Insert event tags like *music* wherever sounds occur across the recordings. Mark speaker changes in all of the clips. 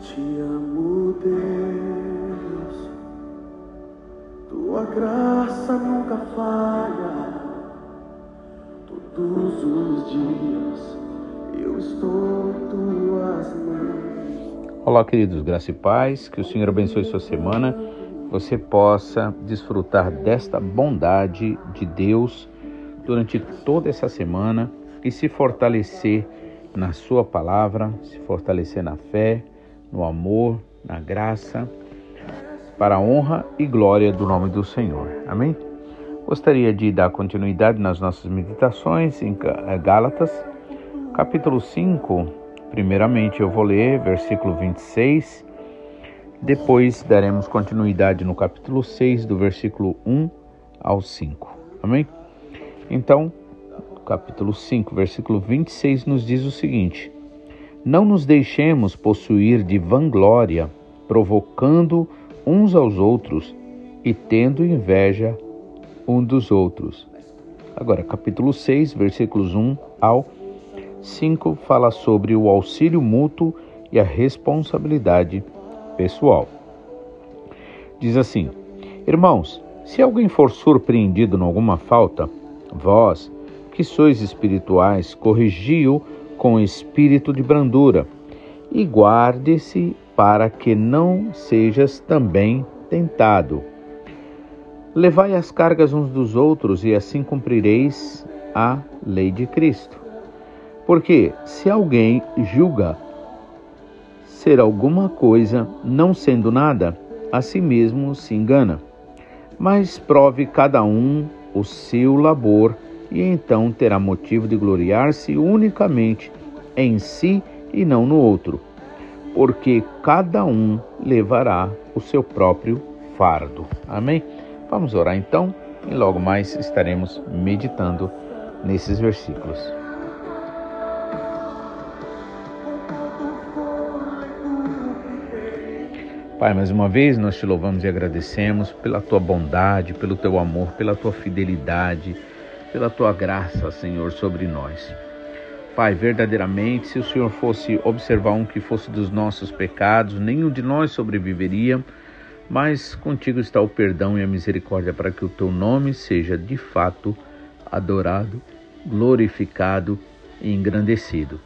Speaker 1: Te amo, Deus. Tua graça nunca falha. Todos os dias eu estou em tuas mãos.
Speaker 2: Olá, queridos, graça e paz. Que o Senhor abençoe sua semana. Você possa desfrutar desta bondade de Deus durante toda essa semana e se fortalecer na Sua palavra, se fortalecer na fé, no amor, na graça, para a honra e glória do nome do Senhor. Amém? Gostaria de dar continuidade nas nossas meditações em eh, Gálatas, capítulo 5. Primeiramente eu vou ler versículo 26, depois daremos continuidade no capítulo 6, do versículo 1 ao 5. Amém? Então, capítulo 5, versículo 26 nos diz o seguinte: Não nos deixemos possuir de vanglória, provocando uns aos outros e tendo inveja um dos outros. Agora, capítulo 6, versículos 1 ao 5 fala sobre o auxílio mútuo e a responsabilidade pessoal. Diz assim: Irmãos, se alguém for surpreendido em alguma falta, vós, que sois espirituais, corrigi-o com espírito de brandura, e guarde-se para que não sejas também tentado. Levai as cargas uns dos outros, e assim cumprireis a lei de Cristo. Porque se alguém julga ser alguma coisa, não sendo nada, a si mesmo se engana. Mas prove cada um o seu labor e então terá motivo de gloriar-se unicamente em si e não no outro, porque cada um levará o seu próprio fardo. Amém? Vamos orar então e logo mais estaremos meditando nesses versículos. Pai, mais uma vez nós te louvamos e agradecemos pela tua bondade, pelo teu amor, pela tua fidelidade pela tua graça, Senhor, sobre nós. Pai, verdadeiramente, se o Senhor fosse observar um que fosse dos nossos pecados, nenhum de nós sobreviveria, mas contigo está o perdão e a misericórdia para que o teu nome seja de fato adorado, glorificado e engrandecido.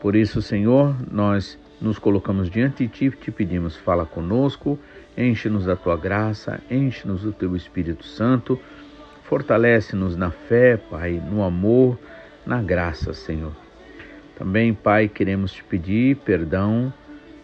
Speaker 2: Por isso, Senhor, nós nos colocamos diante de ti e te pedimos, fala conosco, enche-nos da tua graça, enche-nos do teu Espírito Santo Fortalece-nos na fé, Pai, no amor, na graça, Senhor. Também, Pai, queremos te pedir perdão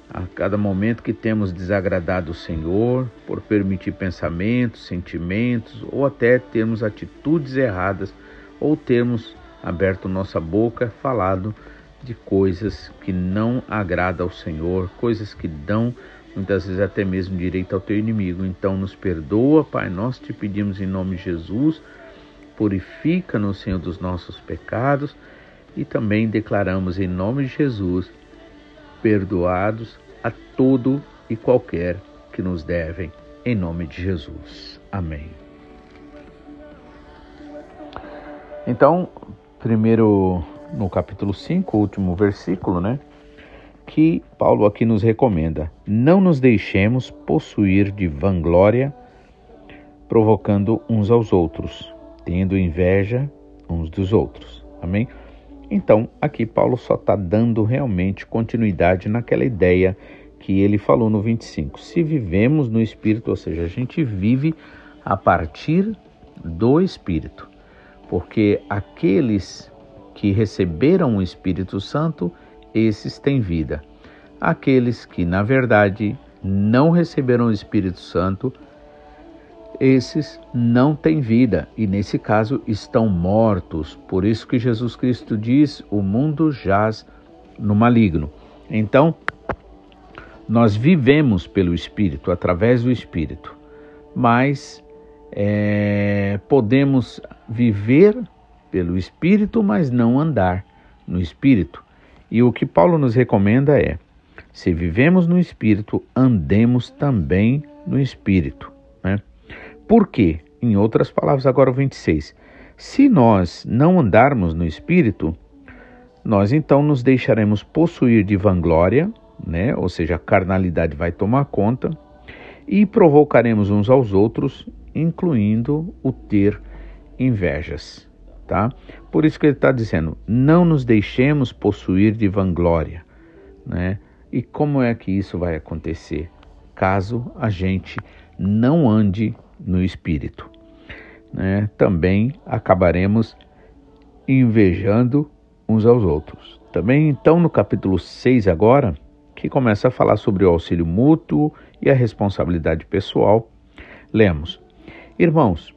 Speaker 2: a cada momento que temos desagradado o Senhor, por permitir pensamentos, sentimentos ou até termos atitudes erradas ou termos aberto nossa boca, falado de coisas que não agradam ao Senhor, coisas que dão muitas vezes até mesmo direito ao teu inimigo. Então nos perdoa, Pai, nós te pedimos em nome de Jesus, purifica-nos, Senhor, dos nossos pecados e também declaramos em nome de Jesus, perdoados a todo e qualquer que nos devem, em nome de Jesus. Amém. Então, primeiro no capítulo 5, último versículo, né? Que Paulo aqui nos recomenda: não nos deixemos possuir de vanglória, provocando uns aos outros, tendo inveja uns dos outros. Amém? Então, aqui Paulo só está dando realmente continuidade naquela ideia que ele falou no 25. Se vivemos no Espírito, ou seja, a gente vive a partir do Espírito, porque aqueles que receberam o Espírito Santo esses têm vida. Aqueles que, na verdade, não receberam o Espírito Santo, esses não têm vida e, nesse caso, estão mortos. Por isso que Jesus Cristo diz: o mundo jaz no maligno. Então, nós vivemos pelo Espírito, através do Espírito, mas é, podemos viver pelo Espírito, mas não andar no Espírito. E o que Paulo nos recomenda é: se vivemos no Espírito, andemos também no Espírito. Né? Por quê? Em outras palavras, agora o 26. Se nós não andarmos no Espírito, nós então nos deixaremos possuir de vanglória, né? Ou seja, a carnalidade vai tomar conta e provocaremos uns aos outros, incluindo o ter invejas, tá? Por isso que ele está dizendo: não nos deixemos possuir de vanglória, né? E como é que isso vai acontecer? Caso a gente não ande no espírito, né? Também acabaremos invejando uns aos outros. Também, então, no capítulo 6 agora, que começa a falar sobre o auxílio mútuo e a responsabilidade pessoal, lemos: Irmãos,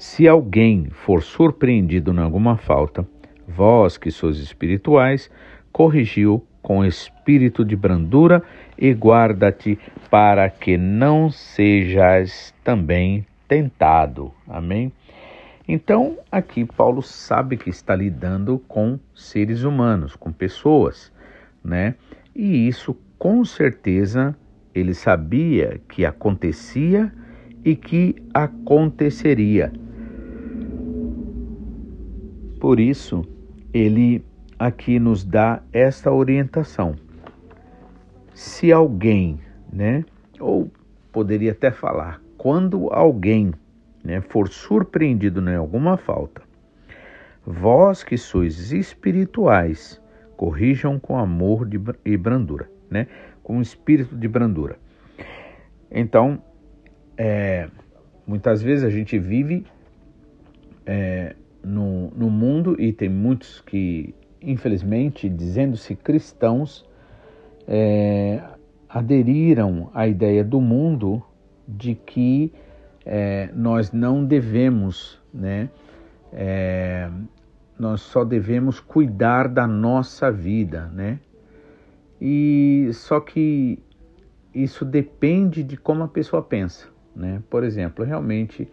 Speaker 2: se alguém for surpreendido em alguma falta, vós que sois espirituais, corrigiu com espírito de brandura e guarda-te para que não sejas também tentado. Amém? Então, aqui Paulo sabe que está lidando com seres humanos, com pessoas, né? E isso com certeza ele sabia que acontecia e que aconteceria. Por isso, ele aqui nos dá esta orientação. Se alguém, né, ou poderia até falar, quando alguém né, for surpreendido em alguma falta, vós que sois espirituais, corrijam com amor de, e brandura, né, com espírito de brandura. Então, é, muitas vezes a gente vive é, no, no mundo e tem muitos que, infelizmente, dizendo-se cristãos, é, aderiram à ideia do mundo de que é, nós não devemos, né? É, nós só devemos cuidar da nossa vida, né? E só que isso depende de como a pessoa pensa, né? Por exemplo, realmente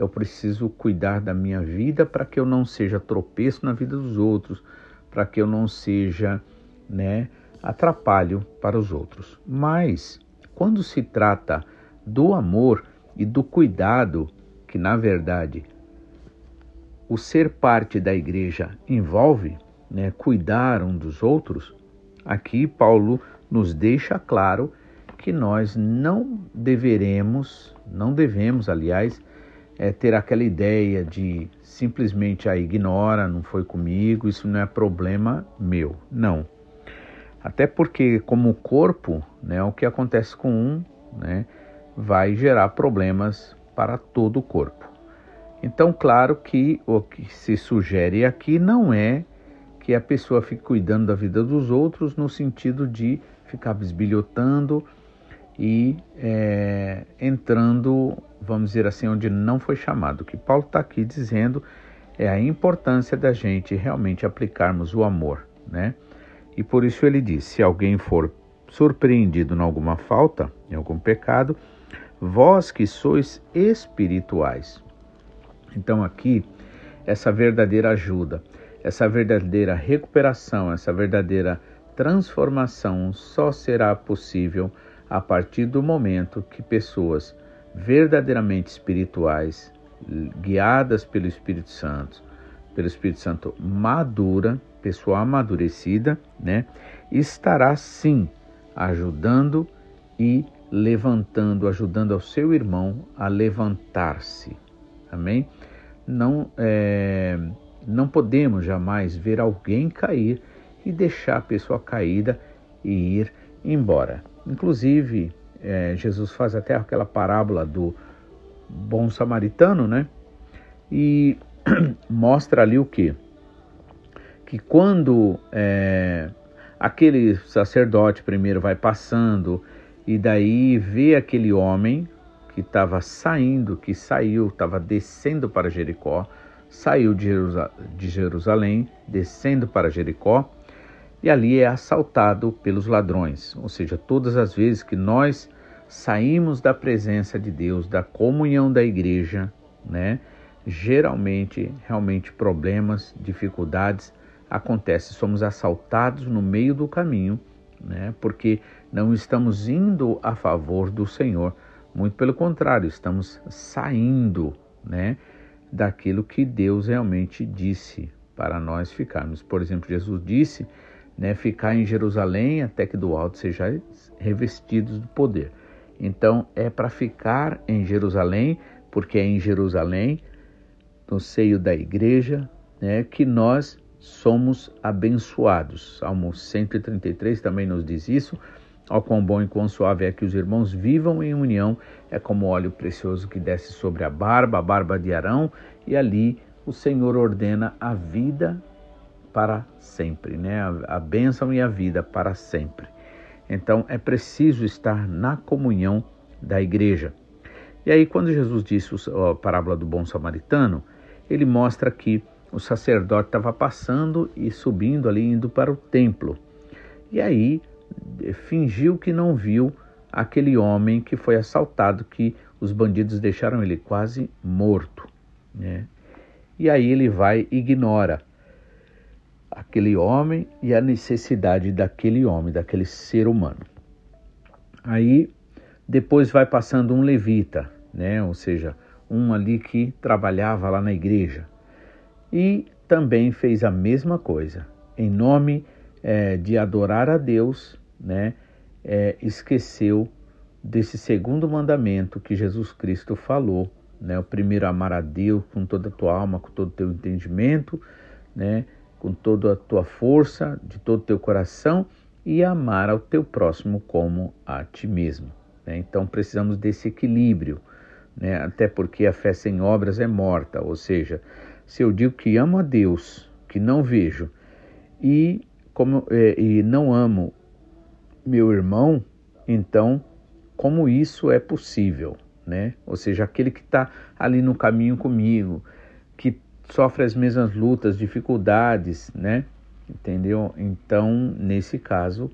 Speaker 2: eu preciso cuidar da minha vida para que eu não seja tropeço na vida dos outros, para que eu não seja, né, atrapalho para os outros. Mas quando se trata do amor, e do cuidado que, na verdade, o ser parte da igreja envolve, né, cuidar um dos outros, aqui Paulo nos deixa claro que nós não deveremos, não devemos, aliás, é, ter aquela ideia de simplesmente a ah, ignora, não foi comigo, isso não é problema meu. Não. Até porque, como corpo, né, o que acontece com um, né, vai gerar problemas para todo o corpo. Então, claro que o que se sugere aqui não é que a pessoa fique cuidando da vida dos outros no sentido de ficar bisbilhotando e é, entrando, vamos dizer assim, onde não foi chamado. O que Paulo está aqui dizendo é a importância da gente realmente aplicarmos o amor, né? E por isso ele diz: se alguém for surpreendido em alguma falta, em algum pecado, vós que sois espirituais. Então, aqui, essa verdadeira ajuda, essa verdadeira recuperação, essa verdadeira transformação só será possível a partir do momento que pessoas verdadeiramente espirituais, guiadas pelo Espírito Santo, pelo Espírito Santo madura, pessoa amadurecida, né, estará sim ajudando e levantando, ajudando ao seu irmão a levantar-se. Amém? Não, é, não podemos jamais ver alguém cair e deixar a pessoa caída e ir embora. Inclusive, é, Jesus faz até aquela parábola do bom samaritano, né? E *clears throat* mostra ali o que? Que quando é, aquele sacerdote primeiro vai passando e daí vê aquele homem que estava saindo, que saiu, estava descendo para Jericó, saiu de, Jerusalém, descendo para Jericó, e ali é assaltado pelos ladrões. Ou seja, todas as vezes que nós saímos da presença de Deus, da comunhão da igreja, né? Geralmente, realmente problemas, dificuldades acontecem, somos assaltados no meio do caminho né? porque não estamos indo a favor do Senhor, muito pelo contrário, estamos saindo né, daquilo que Deus realmente disse para nós ficarmos. Por exemplo, Jesus disse né, ficar em Jerusalém até que do alto sejais revestidos do poder. Então é para ficar em Jerusalém, porque é em Jerusalém, no seio da igreja, né, que nós somos abençoados. Salmo 133 também nos diz isso. Ó quão bom e quão suave é que os irmãos vivam em união, é como óleo precioso que desce sobre a barba, a barba de Arão, e ali o Senhor ordena a vida para sempre, né? A, a bênção e a vida para sempre. Então é preciso estar na comunhão da igreja. E aí, quando Jesus disse a parábola do bom samaritano, ele mostra que o sacerdote estava passando e subindo ali, indo para o templo. E aí fingiu que não viu aquele homem que foi assaltado, que os bandidos deixaram ele quase morto. Né? E aí ele vai e ignora aquele homem e a necessidade daquele homem, daquele ser humano. Aí depois vai passando um levita, né? ou seja, um ali que trabalhava lá na igreja. E também fez a mesma coisa. Em nome é, de adorar a Deus, né, é, esqueceu desse segundo mandamento que Jesus Cristo falou, né, o primeiro amar a Deus com toda a tua alma, com todo o teu entendimento, né, com toda a tua força, de todo o teu coração e amar ao teu próximo como a ti mesmo. Né? Então precisamos desse equilíbrio, né? até porque a fé sem obras é morta, ou seja, se eu digo que amo a Deus, que não vejo, e, como, é, e não amo meu irmão, então como isso é possível, né? Ou seja, aquele que está ali no caminho comigo, que sofre as mesmas lutas, dificuldades, né? Entendeu? Então, nesse caso,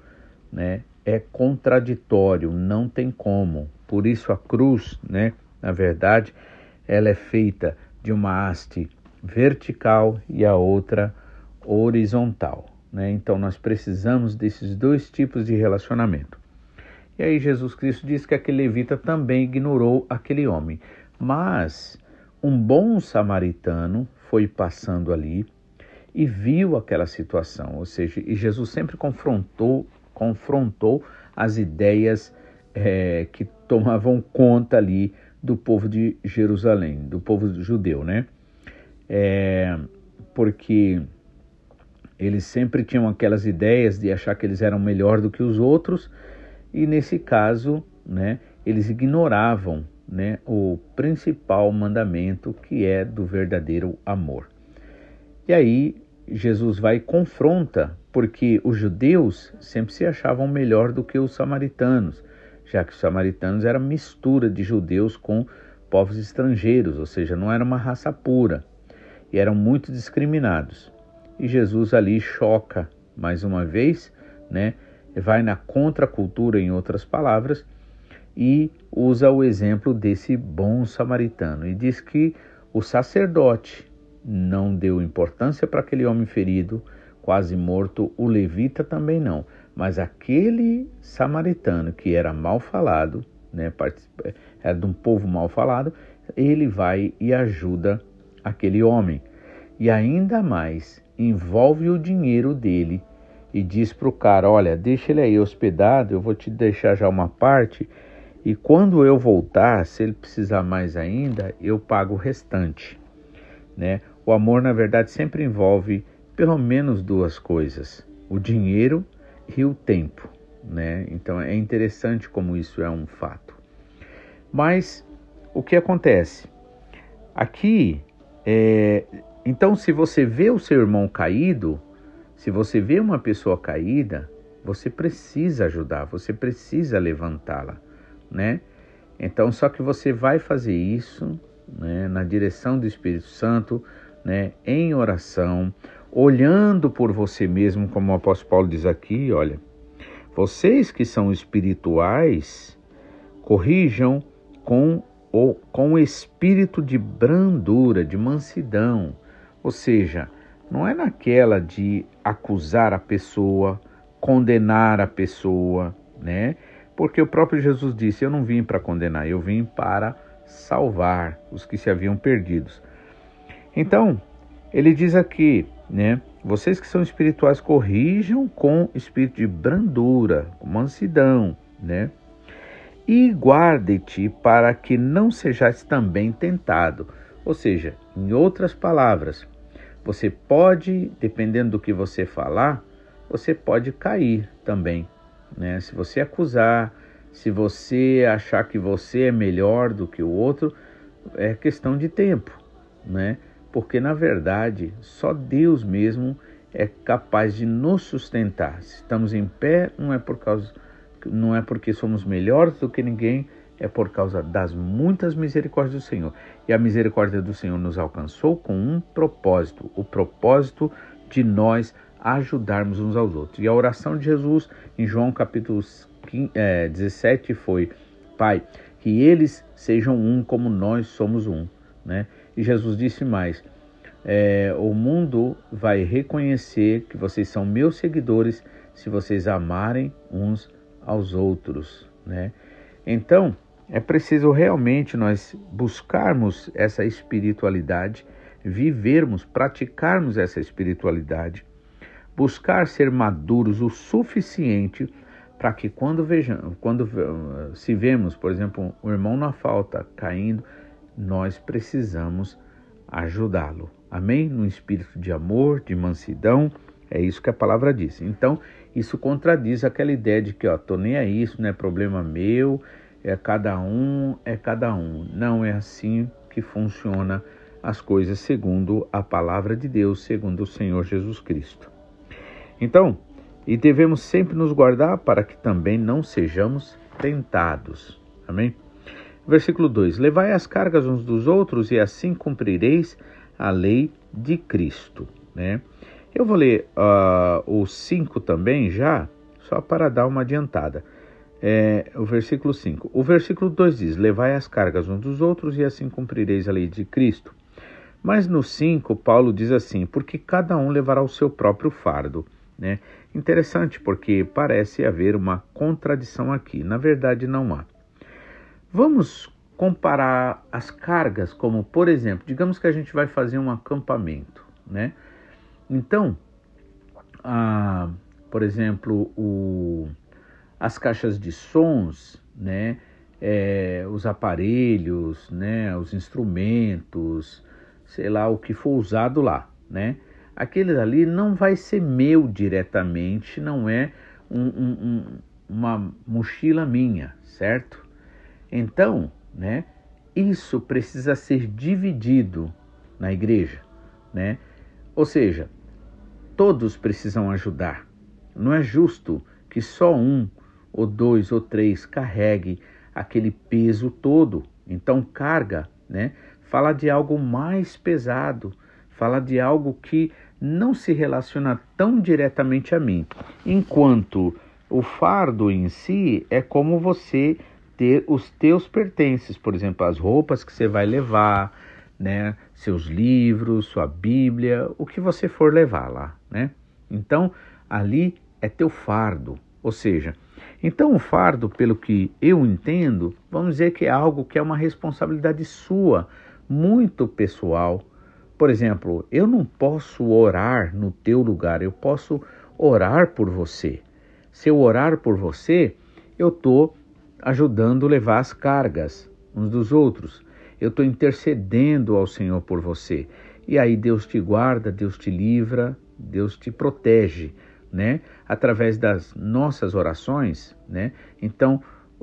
Speaker 2: né, é contraditório, não tem como. Por isso a cruz, né, na verdade, ela é feita de uma haste vertical e a outra horizontal. Né? Então nós precisamos desses dois tipos de relacionamento. E aí Jesus Cristo diz que aquele levita também ignorou aquele homem. Mas um bom samaritano foi passando ali e viu aquela situação, ou seja, e Jesus sempre confrontou, confrontou as ideias é, que tomavam conta ali do povo de Jerusalém, do povo judeu, né? É, porque eles sempre tinham aquelas ideias de achar que eles eram melhor do que os outros e nesse caso, né, eles ignoravam, né, o principal mandamento que é do verdadeiro amor. E aí Jesus vai e confronta, porque os judeus sempre se achavam melhor do que os samaritanos, já que os samaritanos eram mistura de judeus com povos estrangeiros, ou seja, não era uma raça pura e eram muito discriminados. E Jesus ali choca mais uma vez, né? Vai na contracultura, em outras palavras, e usa o exemplo desse bom samaritano e diz que o sacerdote não deu importância para aquele homem ferido, quase morto, o levita também não, mas aquele samaritano que era mal falado, né, era de um povo mal falado, ele vai e ajuda aquele homem. E ainda mais, envolve o dinheiro dele e diz para o cara: Olha, deixa ele aí hospedado, eu vou te deixar já uma parte. E quando eu voltar, se ele precisar mais ainda, eu pago o restante. Né? O amor, na verdade, sempre envolve pelo menos duas coisas: o dinheiro e o tempo. Né? Então é interessante como isso é um fato. Mas o que acontece? Aqui é, então, se você vê o seu irmão caído, se você vê uma pessoa caída, você precisa ajudar, você precisa levantá-la, né? Então, só que você vai fazer isso, né, na direção do Espírito Santo, né, em oração, olhando por você mesmo, como o apóstolo Paulo diz aqui, olha, vocês que são espirituais, corrijam com o com espírito de brandura, de mansidão, ou seja, não é naquela de acusar a pessoa, condenar a pessoa, né? Porque o próprio Jesus disse: Eu não vim para condenar, eu vim para salvar os que se haviam perdidos. Então, ele diz aqui, né? vocês que são espirituais corrijam com espírito de brandura, com mansidão, né? E guarde-te para que não sejais também tentado. Ou seja, em outras palavras, você pode, dependendo do que você falar, você pode cair também, né? Se você acusar, se você achar que você é melhor do que o outro, é questão de tempo, né? Porque na verdade, só Deus mesmo é capaz de nos sustentar. Se estamos em pé, não é por causa não é porque somos melhores do que ninguém, é por causa das muitas misericórdias do Senhor. E a misericórdia do Senhor nos alcançou com um propósito, o propósito de nós ajudarmos uns aos outros. E a oração de Jesus em João capítulo 17 foi: Pai, que eles sejam um como nós somos um. Né? E Jesus disse mais: é, O mundo vai reconhecer que vocês são meus seguidores se vocês amarem uns aos outros. Né? Então, é preciso realmente nós buscarmos essa espiritualidade, vivermos, praticarmos essa espiritualidade, buscar ser maduros o suficiente para que quando vejamos, quando se vemos, por exemplo, o irmão na falta caindo, nós precisamos ajudá-lo. Amém? No espírito de amor, de mansidão, é isso que a palavra diz. Então, isso contradiz aquela ideia de que, ó, tô nem aí, isso não é problema meu, é cada um, é cada um. Não é assim que funciona as coisas segundo a palavra de Deus, segundo o Senhor Jesus Cristo. Então, e devemos sempre nos guardar para que também não sejamos tentados. Amém? Versículo 2: Levai as cargas uns dos outros e assim cumprireis a lei de Cristo. Né? Eu vou ler uh, o 5 também já, só para dar uma adiantada. É, o versículo 5. O versículo 2 diz: Levai as cargas uns dos outros e assim cumprireis a lei de Cristo. Mas no 5, Paulo diz assim: Porque cada um levará o seu próprio fardo. Né? Interessante porque parece haver uma contradição aqui. Na verdade, não há. Vamos comparar as cargas, como por exemplo, digamos que a gente vai fazer um acampamento, né? Então, a, por exemplo, o, as caixas de sons, né? É, os aparelhos, né? Os instrumentos, sei lá o que for usado lá, né? Aquele ali não vai ser meu diretamente, não é um, um, uma mochila minha, certo? Então, né? Isso precisa ser dividido na igreja, né? Ou seja, todos precisam ajudar. Não é justo que só um, ou dois, ou três carregue aquele peso todo. Então, carga, né? Fala de algo mais pesado, fala de algo que não se relaciona tão diretamente a mim, enquanto o fardo em si é como você ter os teus pertences, por exemplo, as roupas que você vai levar, né, seus livros, sua Bíblia, o que você for levar lá, né? Então, ali é teu fardo, ou seja, então o fardo, pelo que eu entendo, vamos dizer que é algo que é uma responsabilidade sua, muito pessoal. Por exemplo, eu não posso orar no teu lugar, eu posso orar por você. Se eu orar por você, eu estou ajudando a levar as cargas uns dos outros. Eu estou intercedendo ao Senhor por você. E aí Deus te guarda, Deus te livra, Deus te protege, né? Através das nossas orações, né? Então,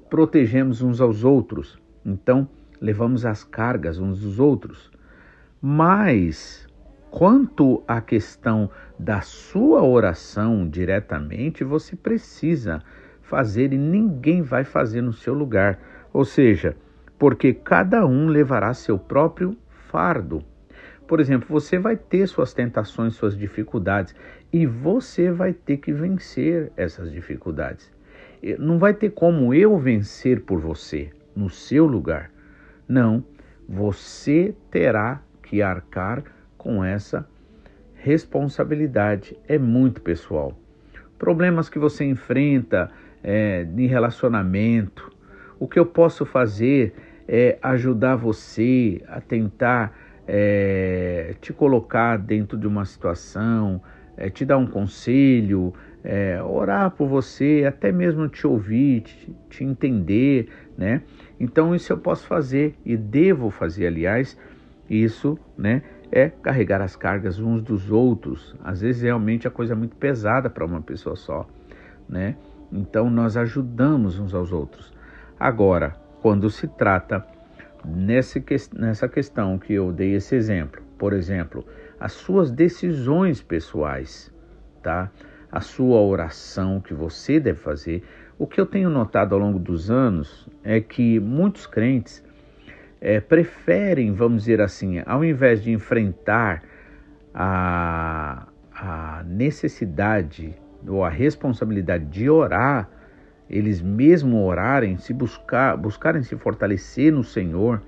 Speaker 2: protegemos uns aos outros. Então, levamos as cargas uns dos outros. Mas, quanto à questão da sua oração diretamente, você precisa fazer e ninguém vai fazer no seu lugar. Ou seja, porque cada um levará seu próprio fardo. Por exemplo, você vai ter suas tentações, suas dificuldades e você vai ter que vencer essas dificuldades. Não vai ter como eu vencer por você no seu lugar. Não, você terá que arcar com essa responsabilidade. É muito pessoal. Problemas que você enfrenta, é, de relacionamento. O que eu posso fazer é ajudar você a tentar é, te colocar dentro de uma situação é, te dar um conselho, é, orar por você, até mesmo te ouvir, te, te entender, né? Então isso eu posso fazer e devo fazer, aliás, isso, né? É carregar as cargas uns dos outros. Às vezes realmente a coisa é muito pesada para uma pessoa só, né? Então nós ajudamos uns aos outros. Agora, quando se trata nessa, nessa questão que eu dei esse exemplo, por exemplo, as suas decisões pessoais, tá? A sua oração que você deve fazer. O que eu tenho notado ao longo dos anos é que muitos crentes é, preferem, vamos dizer assim, ao invés de enfrentar a, a necessidade ou a responsabilidade de orar, eles mesmo orarem, se buscar, buscarem se fortalecer no Senhor,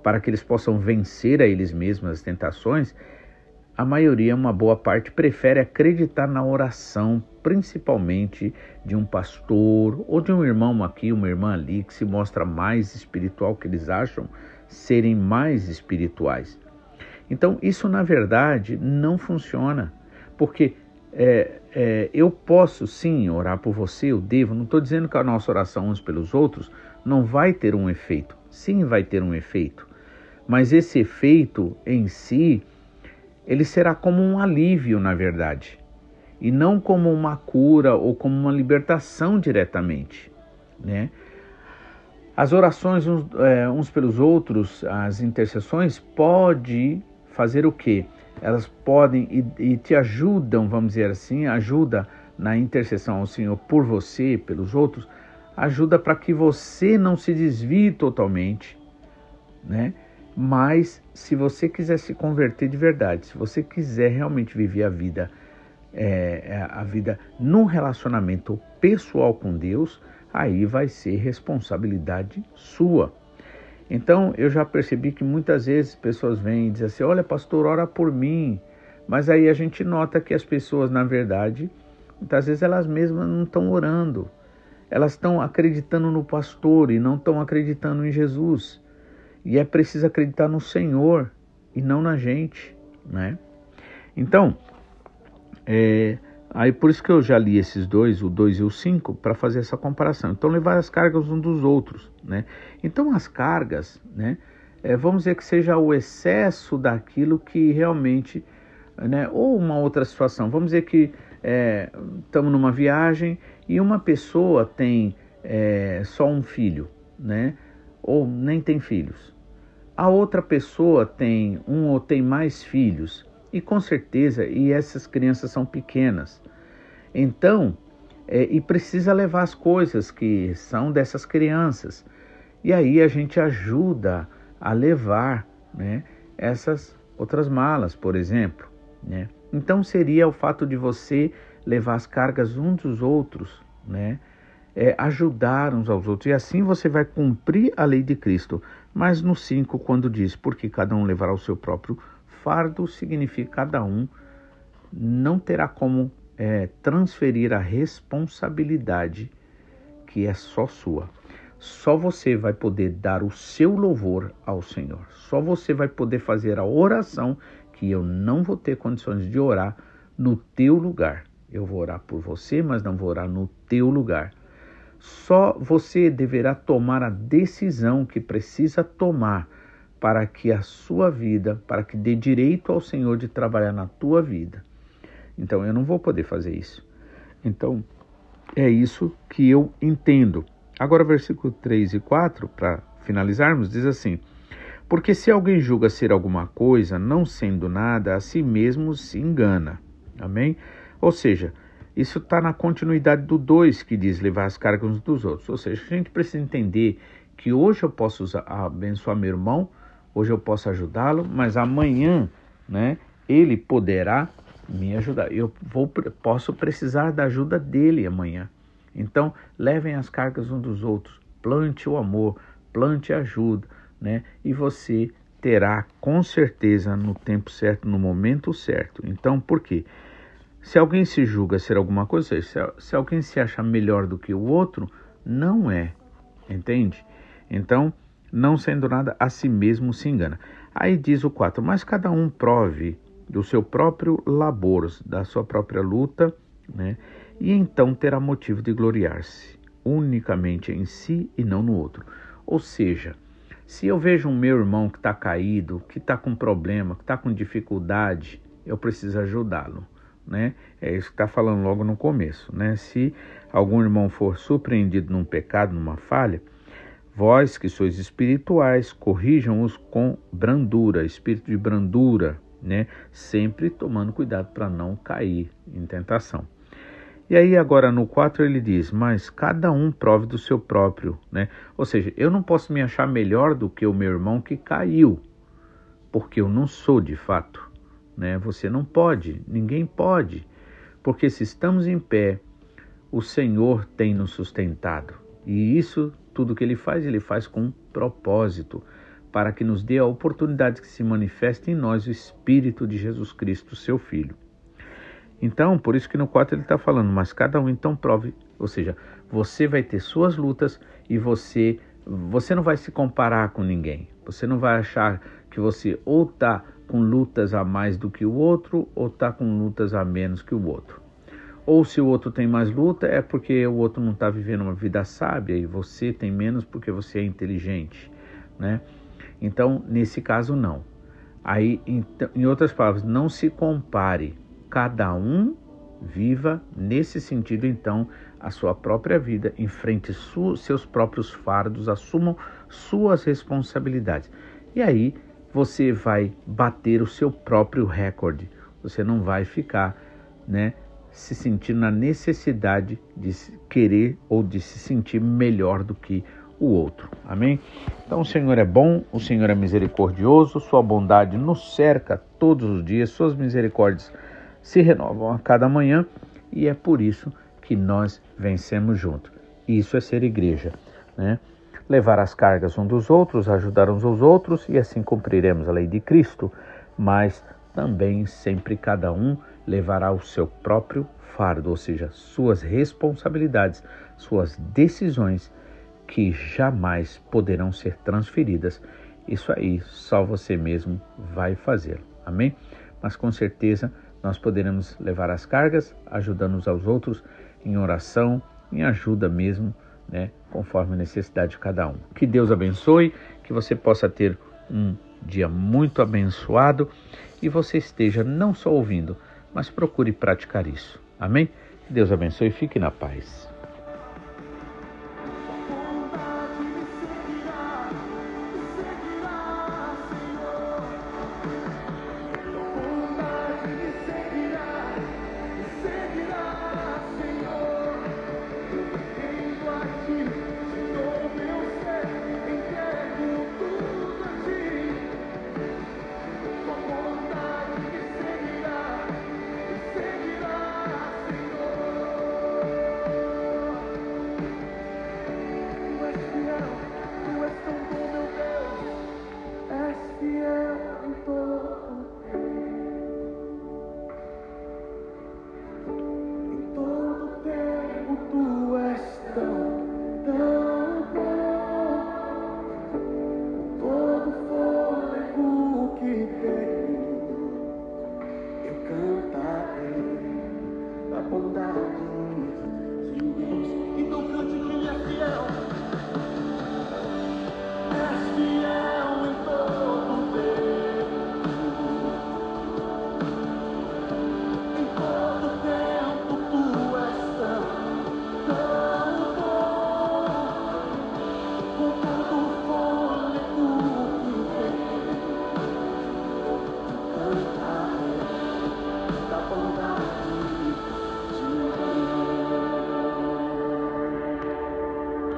Speaker 2: para que eles possam vencer a eles mesmos as tentações, a maioria, uma boa parte, prefere acreditar na oração, principalmente de um pastor ou de um irmão aqui, uma irmã ali, que se mostra mais espiritual, que eles acham serem mais espirituais. Então, isso na verdade não funciona, porque é, é, eu posso sim orar por você, eu devo, não estou dizendo que a nossa oração uns pelos outros não vai ter um efeito. Sim, vai ter um efeito, mas esse efeito em si ele será como um alívio, na verdade, e não como uma cura ou como uma libertação diretamente, né? As orações uns, é, uns pelos outros, as intercessões, pode fazer o quê? Elas podem e, e te ajudam, vamos dizer assim, ajuda na intercessão ao Senhor por você, pelos outros, ajuda para que você não se desvie totalmente, né? Mas se você quiser se converter de verdade, se você quiser realmente viver a vida, é, é, a vida num relacionamento pessoal com Deus, aí vai ser responsabilidade sua. Então eu já percebi que muitas vezes pessoas vêm e dizem assim: olha, pastor, ora por mim. Mas aí a gente nota que as pessoas, na verdade, muitas vezes elas mesmas não estão orando. Elas estão acreditando no pastor e não estão acreditando em Jesus. E é preciso acreditar no Senhor e não na gente, né? Então, é, aí por isso que eu já li esses dois, o 2 e o 5, para fazer essa comparação. Então, levar as cargas uns dos outros, né? Então, as cargas, né? É, vamos dizer que seja o excesso daquilo que realmente, né? Ou uma outra situação. Vamos dizer que estamos é, numa viagem e uma pessoa tem é, só um filho, né? Ou nem tem filhos a outra pessoa tem um ou tem mais filhos, e com certeza, e essas crianças são pequenas. Então, é, e precisa levar as coisas que são dessas crianças. E aí a gente ajuda a levar né, essas outras malas, por exemplo. Né? Então seria o fato de você levar as cargas uns dos outros, né? É, ajudar uns aos outros. E assim você vai cumprir a lei de Cristo. Mas no 5, quando diz porque cada um levará o seu próprio fardo, significa cada um não terá como é, transferir a responsabilidade que é só sua. Só você vai poder dar o seu louvor ao Senhor. Só você vai poder fazer a oração que eu não vou ter condições de orar no teu lugar. Eu vou orar por você, mas não vou orar no teu lugar. Só você deverá tomar a decisão que precisa tomar para que a sua vida, para que dê direito ao Senhor de trabalhar na tua vida. Então eu não vou poder fazer isso. Então é isso que eu entendo. Agora, versículo 3 e 4, para finalizarmos, diz assim: Porque se alguém julga ser alguma coisa, não sendo nada, a si mesmo se engana. Amém? Ou seja, isso está na continuidade do 2 que diz levar as cargas uns dos outros. Ou seja, a gente precisa entender que hoje eu posso abençoar meu irmão, hoje eu posso ajudá-lo, mas amanhã, né, ele poderá me ajudar. Eu vou, posso precisar da ajuda dele amanhã. Então, levem as cargas uns dos outros, plante o amor, plante a ajuda, né? E você terá com certeza no tempo certo, no momento certo. Então, por quê? Se alguém se julga ser alguma coisa, se, alguém se acha melhor do que o outro, não é. Entende? Então, não sendo nada, a si mesmo se engana. Aí diz o 4: Mas cada um prove do seu próprio labor, da sua própria luta, né? E então terá motivo de gloriar-se unicamente em si e não no outro. Ou seja, se eu vejo um meu irmão que está caído, que está com problema, que está com dificuldade, eu preciso ajudá-lo. Né? É isso que está falando logo no começo. Né? Se algum irmão for surpreendido num pecado, numa falha, vós que sois espirituais, corrijam-os com brandura, espírito de brandura, né? sempre tomando cuidado para não cair em tentação. E aí agora no 4 ele diz: "Mas cada um prove do seu próprio", né? Ou seja, eu não posso me achar melhor do que o meu irmão que caiu, porque eu não sou de fato, né? Você não pode, ninguém pode, porque se estamos em pé, o Senhor tem nos sustentado. E isso tudo que ele faz, ele faz com propósito, para que nos dê a oportunidade que se manifeste em nós o espírito de Jesus Cristo, seu filho. Então, por isso que no 4 ele está falando, mas cada um então prove, ou seja, você vai ter suas lutas e você você não vai se comparar com ninguém. Você não vai achar que você ou está com lutas a mais do que o outro ou está com lutas a menos que o outro. Ou se o outro tem mais luta é porque o outro não está vivendo uma vida sábia e você tem menos porque você é inteligente, né? Então, nesse caso, não. Aí, em outras palavras, não se compare cada um viva nesse sentido, então, a sua própria vida, enfrente seus próprios fardos, assumam suas responsabilidades. E aí você vai bater o seu próprio recorde. Você não vai ficar, né, se sentindo na necessidade de querer ou de se sentir melhor do que o outro. Amém? Então o Senhor é bom, o Senhor é misericordioso, sua bondade nos cerca todos os dias, suas misericórdias se renovam a cada manhã e é por isso que nós vencemos juntos. Isso é ser igreja, né? Levar as cargas uns dos outros, ajudar uns aos outros e assim cumpriremos a lei de Cristo, mas também sempre cada um levará o seu próprio fardo, ou seja, suas responsabilidades, suas decisões que jamais poderão ser transferidas. Isso aí só você mesmo vai fazer. Amém? Mas com certeza nós poderemos levar as cargas, ajudando uns aos outros em oração, em ajuda mesmo, né, conforme a necessidade de cada um. Que Deus abençoe, que você possa ter um dia muito abençoado e você esteja não só ouvindo, mas procure praticar isso. Amém? Que Deus abençoe e fique na paz.